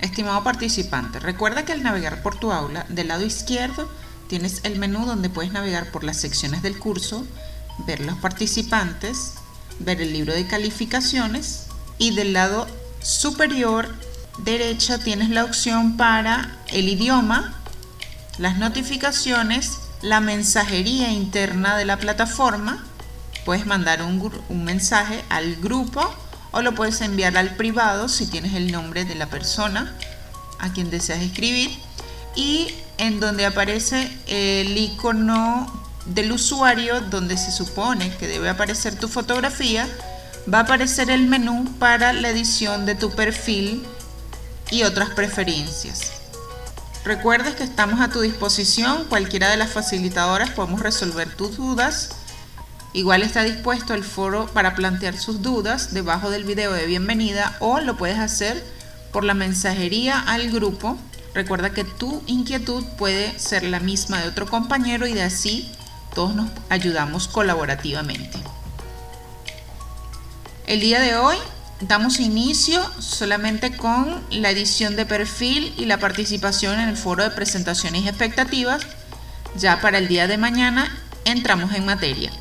Estimado participante, recuerda que al navegar por tu aula, del lado izquierdo tienes el menú donde puedes navegar por las secciones del curso, ver los participantes, ver el libro de calificaciones y del lado superior derecha tienes la opción para el idioma, las notificaciones, la mensajería interna de la plataforma. Puedes mandar un, un mensaje al grupo o lo puedes enviar al privado si tienes el nombre de la persona a quien deseas escribir. Y en donde aparece el icono del usuario donde se supone que debe aparecer tu fotografía va a aparecer el menú para la edición de tu perfil y otras preferencias. Recuerdes que estamos a tu disposición, cualquiera de las facilitadoras podemos resolver tus dudas Igual está dispuesto el foro para plantear sus dudas debajo del video de bienvenida o lo puedes hacer por la mensajería al grupo. Recuerda que tu inquietud puede ser la misma de otro compañero y de así todos nos ayudamos colaborativamente. El día de hoy damos inicio solamente con la edición de perfil y la participación en el foro de presentaciones y expectativas. Ya para el día de mañana entramos en materia.